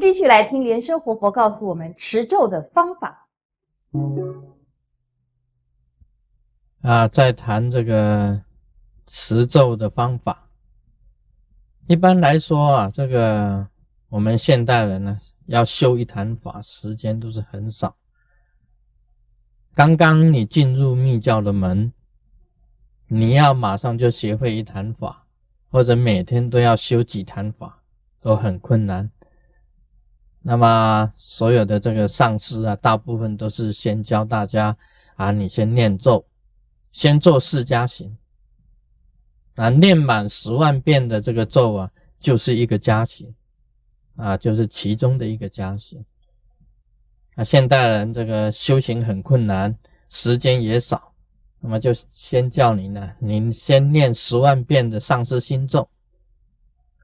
继续来听莲生活佛告诉我们持咒的方法。啊，在谈这个持咒的方法。一般来说啊，这个我们现代人呢，要修一坛法，时间都是很少。刚刚你进入密教的门，你要马上就学会一坛法，或者每天都要修几坛法，都很困难。那么所有的这个上师啊，大部分都是先教大家啊，你先念咒，先做释迦行，啊，念满十万遍的这个咒啊，就是一个加行，啊，就是其中的一个加行。啊，现代人这个修行很困难，时间也少，那么就先叫你呢，您先念十万遍的上师心咒，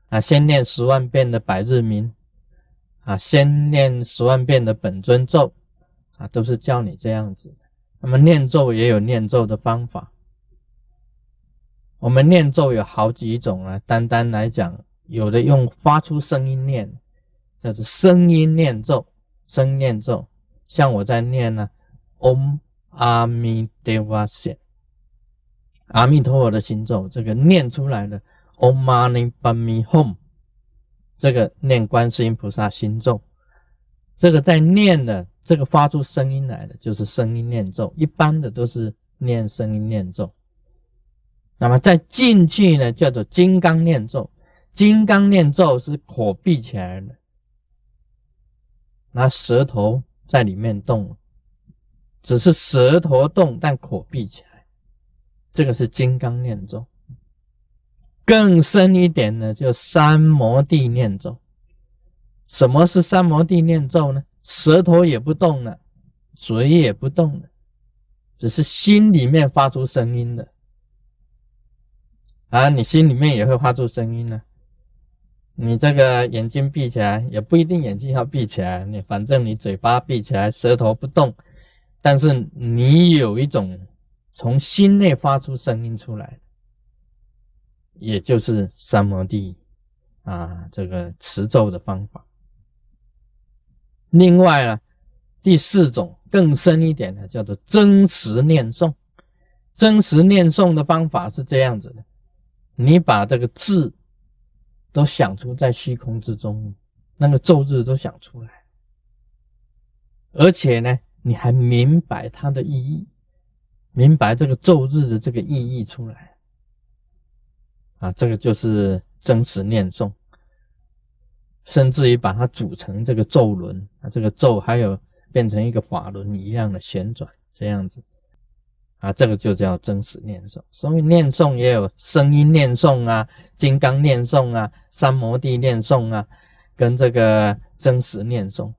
啊，先念十万遍的百日名。啊，先念十万遍的本尊咒，啊，都是教你这样子。那么念咒也有念咒的方法。我们念咒有好几种啊，单单来讲，有的用发出声音念，叫做声音念咒，声念咒。像我在念呢，Om 阿弥陀佛，阿弥陀佛的心咒，这个念出来的 Om Mani Padme Hum。这个念观世音菩萨心咒，这个在念的，这个发出声音来的就是声音念咒，一般的都是念声音念咒。那么再进去呢，叫做金刚念咒。金刚念咒是口闭起来的，那舌头在里面动，只是舌头动，但口闭起来，这个是金刚念咒。更深一点呢，就三摩地念咒。什么是三摩地念咒呢？舌头也不动了，嘴也不动了，只是心里面发出声音的。啊，你心里面也会发出声音呢。你这个眼睛闭起来，也不一定眼睛要闭起来，你反正你嘴巴闭起来，舌头不动，但是你有一种从心内发出声音出来。也就是三摩地啊，这个持咒的方法。另外呢，第四种更深一点的，叫做真实念诵。真实念诵的方法是这样子的：你把这个字都想出在虚空之中，那个咒字都想出来，而且呢，你还明白它的意义，明白这个咒字的这个意义出来。啊，这个就是真实念诵，甚至于把它组成这个咒轮啊，这个咒还有变成一个法轮一样的旋转这样子，啊，这个就叫真实念诵。所以念诵也有声音念诵啊，金刚念诵啊，三摩地念诵啊，跟这个真实念诵。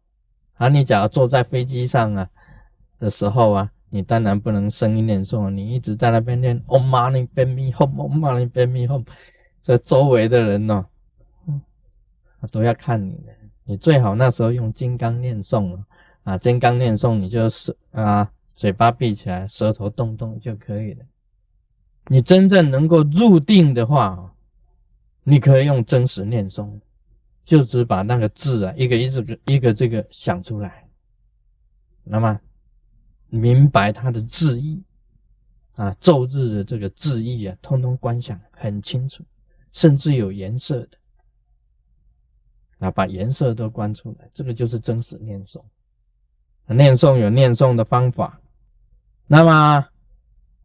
啊，你假如坐在飞机上啊的时候啊。你当然不能声音念诵，你一直在那边念 “Om Mani Padme Hum”，“Om Mani p a m e Hum”，这周围的人呢，都要看你的。你最好那时候用金刚念诵了啊，金刚念诵，你就是啊，嘴巴闭起来，舌头动动就可以了。你真正能够入定的话，你可以用真实念诵，就只把那个字啊，一个一个一个这个想出来，那么。明白它的字义啊，咒字的这个字义啊，通通观想很清楚，甚至有颜色的啊，把颜色都观出来，这个就是真实念诵。念诵有念诵的方法，那么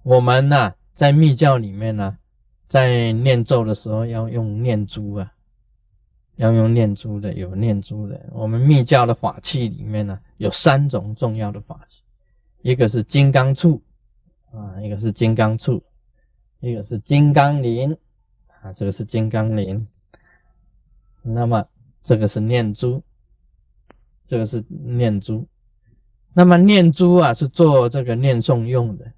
我们呢，在密教里面呢，在念咒的时候要用念珠啊，要用念珠的，有念珠的。我们密教的法器里面呢，有三种重要的法器。一个是金刚杵啊，一个是金刚杵，一个是金刚铃啊，这个是金刚铃。那么这个是念珠，这个是念珠。那么念珠啊，是做这个念诵用的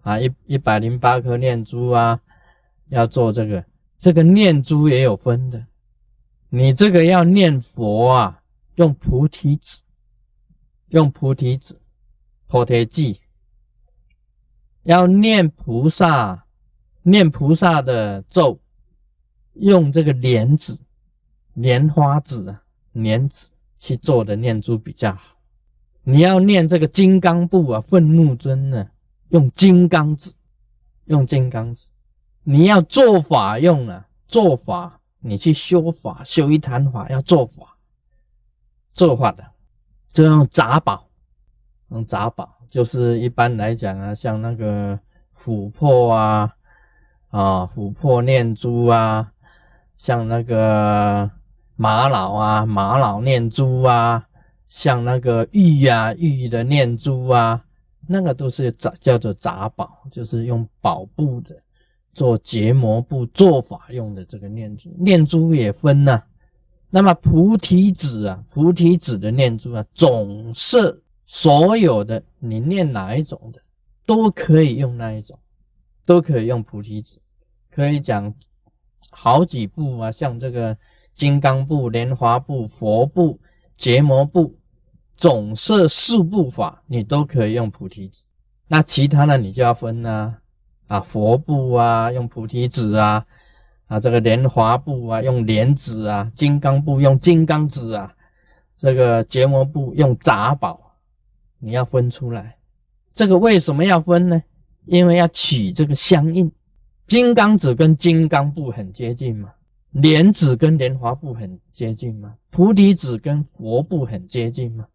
啊，一一百零八颗念珠啊，要做这个。这个念珠也有分的，你这个要念佛啊，用菩提子，用菩提子。菩提记要念菩萨，念菩萨的咒，用这个莲子、莲花子啊，莲子去做的念珠比较好。你要念这个金刚部啊，愤怒尊呢，用金刚子，用金刚子。你要做法用啊，做法你去修法，修一坛法要做法，做法的就用杂宝，用杂宝就是一般来讲啊，像那个琥珀啊，啊琥珀念珠啊，像那个玛瑙啊，玛瑙念珠啊。像那个玉啊，玉的念珠啊，那个都是杂叫做杂宝，就是用宝布的做结膜布做法用的这个念珠。念珠也分呐，那么菩提子啊，菩提子的念珠啊，总是所有的你念哪一种的都可以用那一种，都可以用菩提子，可以讲好几部啊，像这个金刚部、莲华部、佛部、结膜部。总摄四部法，你都可以用菩提子。那其他的你就要分呐，啊，佛部啊，用菩提子啊，啊，这个莲华部啊，用莲子啊，金刚部用金刚子啊，这个结膜部用杂宝，你要分出来。这个为什么要分呢？因为要取这个相应。金刚子跟金刚部很接近嘛，莲子跟莲华部很接近嘛，菩提子跟佛部很接近嘛。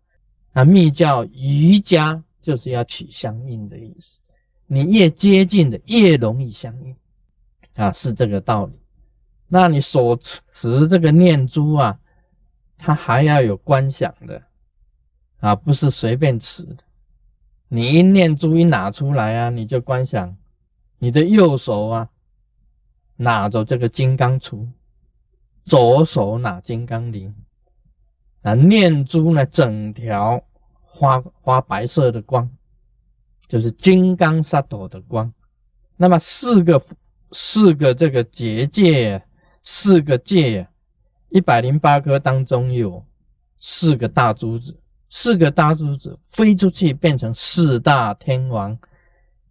啊密教瑜伽就是要取相应的意思，你越接近的越容易相应，啊，是这个道理。那你所持这个念珠啊，它还要有观想的，啊，不是随便持的。你一念珠一拿出来啊，你就观想，你的右手啊拿着这个金刚杵，左手拿金刚铃。啊，念珠呢，整条花花白色的光，就是金刚萨埵的光。那么四个四个这个结界，四个界，一百零八颗当中有四个大珠子，四个大珠子飞出去变成四大天王，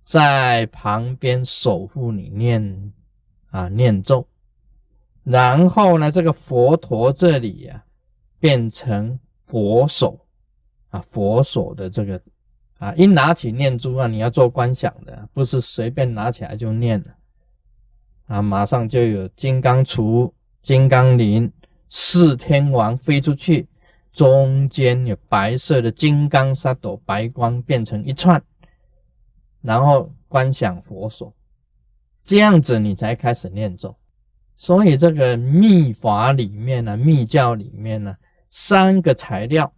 在旁边守护你念啊念咒。然后呢，这个佛陀这里呀。变成佛手啊，佛手的这个啊，一拿起念珠啊，你要做观想的，不是随便拿起来就念了啊，马上就有金刚杵、金刚铃、四天王飞出去，中间有白色的金刚沙斗，白光变成一串，然后观想佛手，这样子你才开始念咒。所以这个密法里面呢，密教里面呢。三个材料，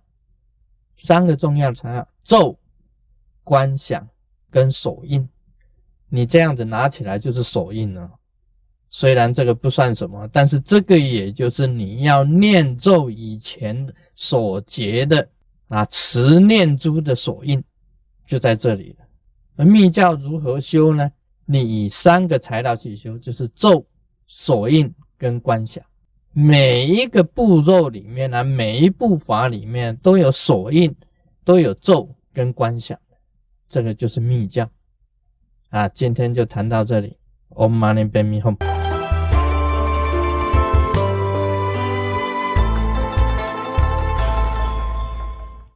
三个重要材料：咒、观想跟手印。你这样子拿起来就是手印了。虽然这个不算什么，但是这个也就是你要念咒以前所结的啊持念珠的手印，就在这里了。而密教如何修呢？你以三个材料去修，就是咒、手印跟观想。每一个步骤里面呢，每一步法里面都有手印，都有咒跟观想，这个就是密教啊。今天就谈到这里，Om Mani Padme Hum。